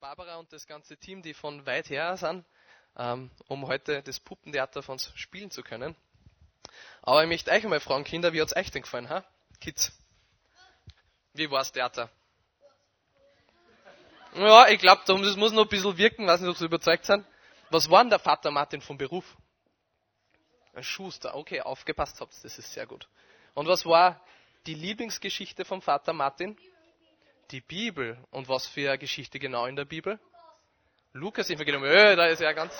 Barbara und das ganze Team, die von weit her sind, ähm, um heute das Puppentheater von uns spielen zu können. Aber ich möchte euch einmal fragen, Kinder, wie hat es euch denn gefallen, ha? Kids? Wie war das Theater? Ja, ich glaube, das muss noch ein bisschen wirken, weiß nicht, ob Sie überzeugt sind. Was war denn der Vater Martin vom Beruf? Ein Schuster. Okay, aufgepasst habt, das ist sehr gut. Und was war die Lieblingsgeschichte vom Vater Martin? Die Bibel. Und was für eine Geschichte genau in der Bibel? Lukas Evangelium. Öh, da ist ja ganz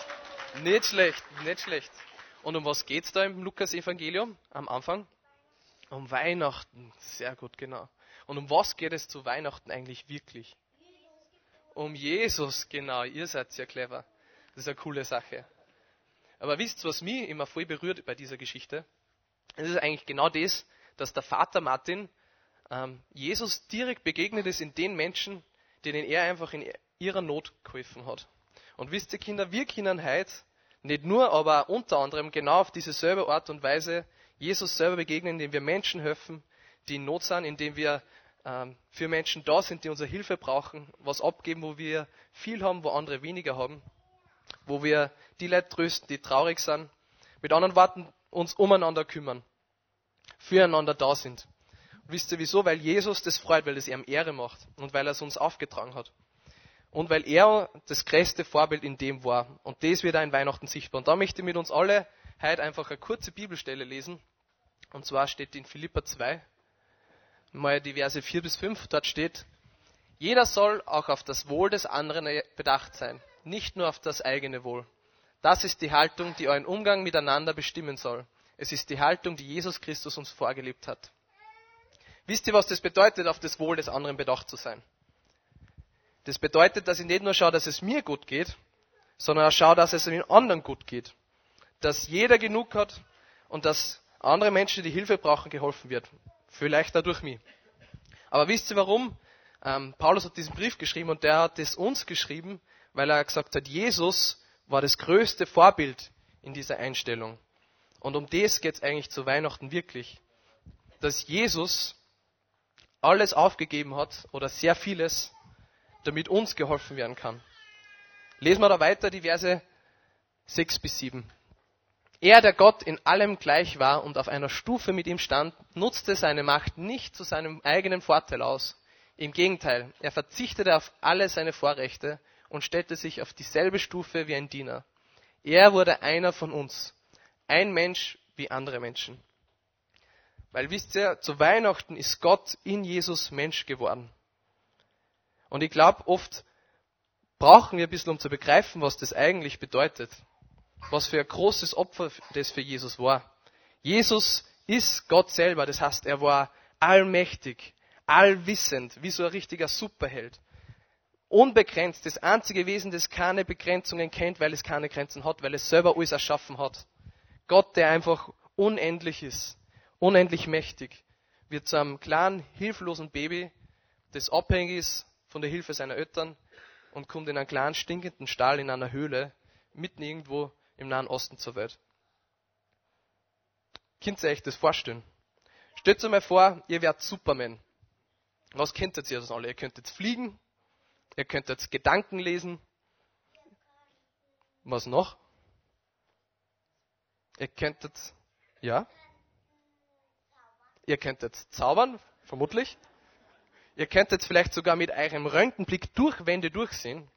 nicht schlecht, nicht schlecht. Und um was geht's da im Lukas Evangelium am Anfang? Um Weihnachten. Sehr gut, genau. Und um was geht es zu Weihnachten eigentlich wirklich? Um Jesus, genau. Ihr seid sehr clever. Das ist eine coole Sache. Aber wisst ihr, was mich immer voll berührt bei dieser Geschichte? Es ist eigentlich genau das, dass der Vater Martin ähm, Jesus direkt begegnet ist in den Menschen, denen er einfach in ihrer Not geholfen hat. Und wisst ihr, Kinder, wir können heute nicht nur, aber unter anderem genau auf diese selbe Art und Weise Jesus selber begegnen, indem wir Menschen helfen, die in Not sind, indem wir ähm, für Menschen da sind, die unsere Hilfe brauchen, was abgeben, wo wir viel haben, wo andere weniger haben, wo wir die Leute trösten, die traurig sind, mit anderen Worten uns umeinander kümmern, füreinander da sind. Wisst ihr wieso? Weil Jesus das freut, weil es ihm Ehre macht und weil er es uns aufgetragen hat. Und weil er das größte Vorbild in dem war. Und das wird auch in Weihnachten sichtbar. Und da möchte ich mit uns alle heute einfach eine kurze Bibelstelle lesen. Und zwar steht in Philippa 2, mal die Verse 4 bis 5. Dort steht, jeder soll auch auf das Wohl des anderen bedacht sein, nicht nur auf das eigene Wohl. Das ist die Haltung, die euren Umgang miteinander bestimmen soll. Es ist die Haltung, die Jesus Christus uns vorgelebt hat. Wisst ihr, was das bedeutet, auf das Wohl des anderen bedacht zu sein? Das bedeutet, dass ich nicht nur schaue, dass es mir gut geht, sondern auch schaue, dass es den anderen gut geht. Dass jeder genug hat und dass andere Menschen, die Hilfe brauchen, geholfen wird. Vielleicht auch durch mich. Aber wisst ihr warum? Ähm, Paulus hat diesen Brief geschrieben und der hat es uns geschrieben, weil er gesagt hat, Jesus war das größte Vorbild in dieser Einstellung. Und um das geht es eigentlich zu Weihnachten wirklich. Dass Jesus alles aufgegeben hat oder sehr vieles, damit uns geholfen werden kann. Lesen wir da weiter die Verse 6 bis 7. Er, der Gott in allem gleich war und auf einer Stufe mit ihm stand, nutzte seine Macht nicht zu seinem eigenen Vorteil aus. Im Gegenteil, er verzichtete auf alle seine Vorrechte und stellte sich auf dieselbe Stufe wie ein Diener. Er wurde einer von uns, ein Mensch wie andere Menschen. Weil wisst ihr, zu Weihnachten ist Gott in Jesus Mensch geworden. Und ich glaube, oft brauchen wir ein bisschen, um zu begreifen, was das eigentlich bedeutet. Was für ein großes Opfer das für Jesus war. Jesus ist Gott selber, das heißt, er war allmächtig, allwissend, wie so ein richtiger Superheld. Unbegrenzt, das einzige Wesen, das keine Begrenzungen kennt, weil es keine Grenzen hat, weil es selber alles erschaffen hat. Gott, der einfach unendlich ist unendlich mächtig, wird zu einem kleinen, hilflosen Baby, das abhängig ist von der Hilfe seiner Eltern und kommt in einen kleinen, stinkenden Stall in einer Höhle, mitten irgendwo im Nahen Osten zur Welt. Könnt ihr euch das vorstellen? Stellt euch mal vor, ihr wärt Superman. Was könntet ihr das alle? Ihr könntet fliegen, ihr könntet Gedanken lesen. Was noch? Ihr könntet, ja? Ihr könntet zaubern, vermutlich. Ihr könntet vielleicht sogar mit eurem Röntgenblick durch Wände durchsehen.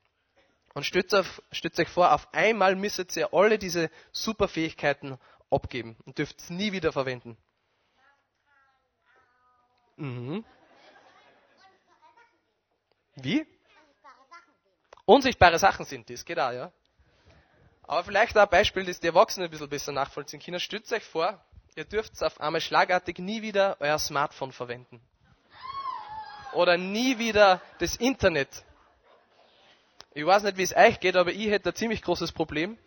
Und stützt, auf, stützt euch vor, auf einmal müsstet ihr alle diese Superfähigkeiten abgeben und dürft es nie wieder verwenden. Mhm. Wie? Unsichtbare Sachen sind das, geht auch, ja. Aber vielleicht auch ein Beispiel, das die Erwachsenen ein bisschen besser nachvollziehen können. Stützt euch vor, ihr dürft auf einmal schlagartig nie wieder euer Smartphone verwenden. Oder nie wieder das Internet. Ich weiß nicht, wie es euch geht, aber ich hätte ein ziemlich großes Problem,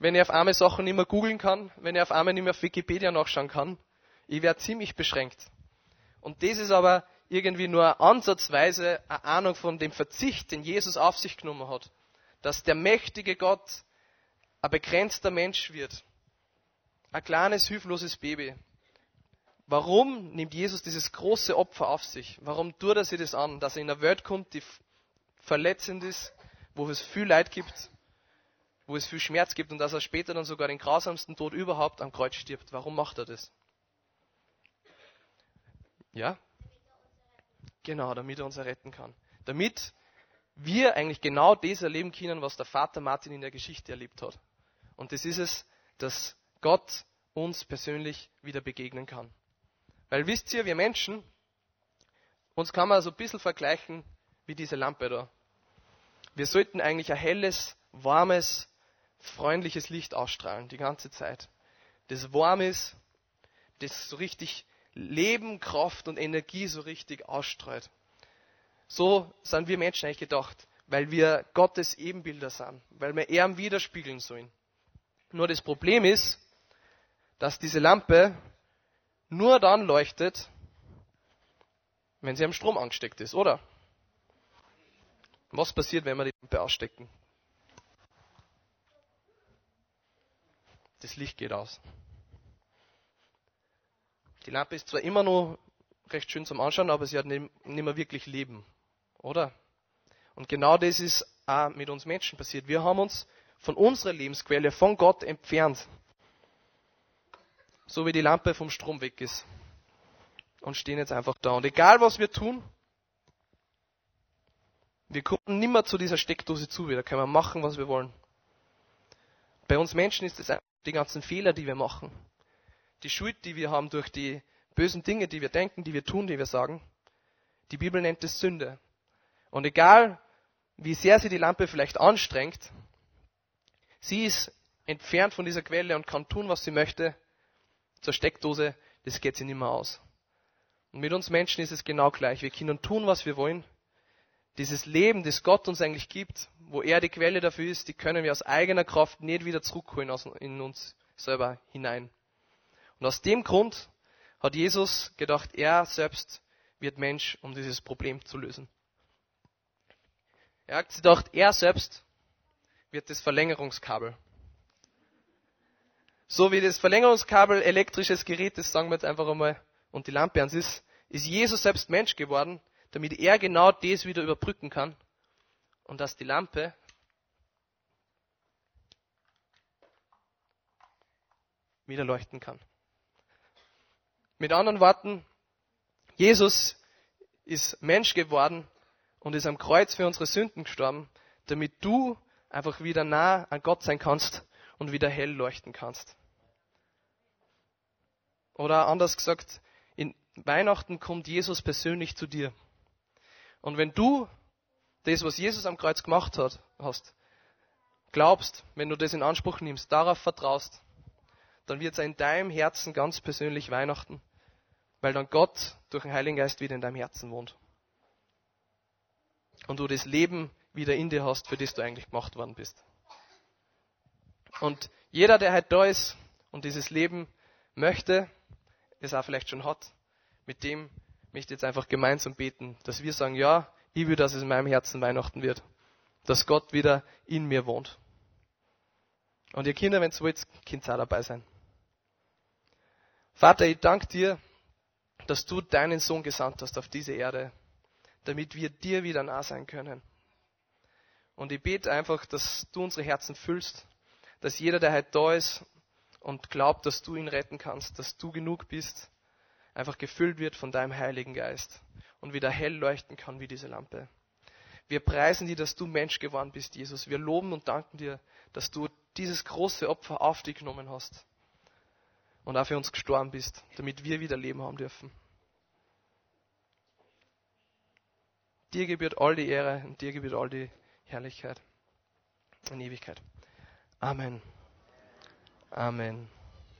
wenn ich auf einmal Sachen nicht mehr googeln kann, wenn ich auf einmal nicht mehr auf Wikipedia nachschauen kann. Ich wäre ziemlich beschränkt. Und das ist aber irgendwie nur ansatzweise eine Ahnung von dem Verzicht, den Jesus auf sich genommen hat. Dass der mächtige Gott ein begrenzter Mensch wird ein kleines, hilfloses Baby. Warum nimmt Jesus dieses große Opfer auf sich? Warum tut er sich das an? Dass er in eine Welt kommt, die verletzend ist, wo es viel Leid gibt, wo es viel Schmerz gibt und dass er später dann sogar den grausamsten Tod überhaupt am Kreuz stirbt. Warum macht er das? Ja? Genau, damit er uns erretten kann. Damit wir eigentlich genau das erleben können, was der Vater Martin in der Geschichte erlebt hat. Und das ist es, dass Gott uns persönlich wieder begegnen kann. Weil wisst ihr, wir Menschen, uns kann man so ein bisschen vergleichen wie diese Lampe da. Wir sollten eigentlich ein helles, warmes, freundliches Licht ausstrahlen, die ganze Zeit. Das warm ist, das so richtig Leben, Kraft und Energie so richtig ausstrahlt. So sind wir Menschen eigentlich gedacht, weil wir Gottes Ebenbilder sind, weil wir ihm widerspiegeln sollen. Nur das Problem ist, dass diese Lampe nur dann leuchtet, wenn sie am Strom angesteckt ist, oder? Was passiert, wenn wir die Lampe ausstecken? Das Licht geht aus. Die Lampe ist zwar immer noch recht schön zum Anschauen, aber sie hat nicht, mehr wirklich Leben, oder? Und genau das ist auch mit uns Menschen passiert. Wir haben uns von unserer Lebensquelle, von Gott entfernt. So wie die Lampe vom Strom weg ist. Und stehen jetzt einfach da. Und egal was wir tun, wir kommen nimmer zu dieser Steckdose zu. Da können wir machen, was wir wollen. Bei uns Menschen ist es die ganzen Fehler, die wir machen. Die Schuld, die wir haben durch die bösen Dinge, die wir denken, die wir tun, die wir sagen. Die Bibel nennt es Sünde. Und egal, wie sehr sie die Lampe vielleicht anstrengt, sie ist entfernt von dieser Quelle und kann tun, was sie möchte. Zur Steckdose, das geht sie nicht mehr aus. Und mit uns Menschen ist es genau gleich. Wir können tun, was wir wollen. Dieses Leben, das Gott uns eigentlich gibt, wo er die Quelle dafür ist, die können wir aus eigener Kraft nicht wieder zurückholen in uns selber hinein. Und aus dem Grund hat Jesus gedacht, er selbst wird Mensch, um dieses Problem zu lösen. Er hat gedacht, er selbst wird das Verlängerungskabel. So wie das Verlängerungskabel elektrisches Gerät ist, sagen wir jetzt einfach einmal, und die Lampe ans ist, ist Jesus selbst Mensch geworden, damit er genau das wieder überbrücken kann und dass die Lampe wieder leuchten kann. Mit anderen Worten, Jesus ist Mensch geworden und ist am Kreuz für unsere Sünden gestorben, damit du einfach wieder nah an Gott sein kannst und wieder hell leuchten kannst. Oder anders gesagt, in Weihnachten kommt Jesus persönlich zu dir. Und wenn du das, was Jesus am Kreuz gemacht hat, hast, glaubst, wenn du das in Anspruch nimmst, darauf vertraust, dann wird es in deinem Herzen ganz persönlich Weihnachten, weil dann Gott durch den Heiligen Geist wieder in deinem Herzen wohnt. Und du das Leben wieder in dir hast, für das du eigentlich gemacht worden bist. Und jeder, der heute da ist und dieses Leben möchte, es auch vielleicht schon hat, mit dem möchte ich jetzt einfach gemeinsam beten, dass wir sagen, ja, ich will, dass es in meinem Herzen Weihnachten wird, dass Gott wieder in mir wohnt. Und ihr Kinder, wenn ihr wollt, könnt auch dabei sein. Vater, ich danke dir, dass du deinen Sohn gesandt hast auf diese Erde, damit wir dir wieder nah sein können. Und ich bete einfach, dass du unsere Herzen füllst, dass jeder, der heute da ist und glaubt, dass du ihn retten kannst, dass du genug bist, einfach gefüllt wird von deinem Heiligen Geist und wieder hell leuchten kann wie diese Lampe. Wir preisen dir, dass du Mensch geworden bist, Jesus. Wir loben und danken dir, dass du dieses große Opfer auf dich genommen hast und auch für uns gestorben bist, damit wir wieder Leben haben dürfen. Dir gebührt all die Ehre und dir gebührt all die Herrlichkeit in Ewigkeit. Amen. Amen.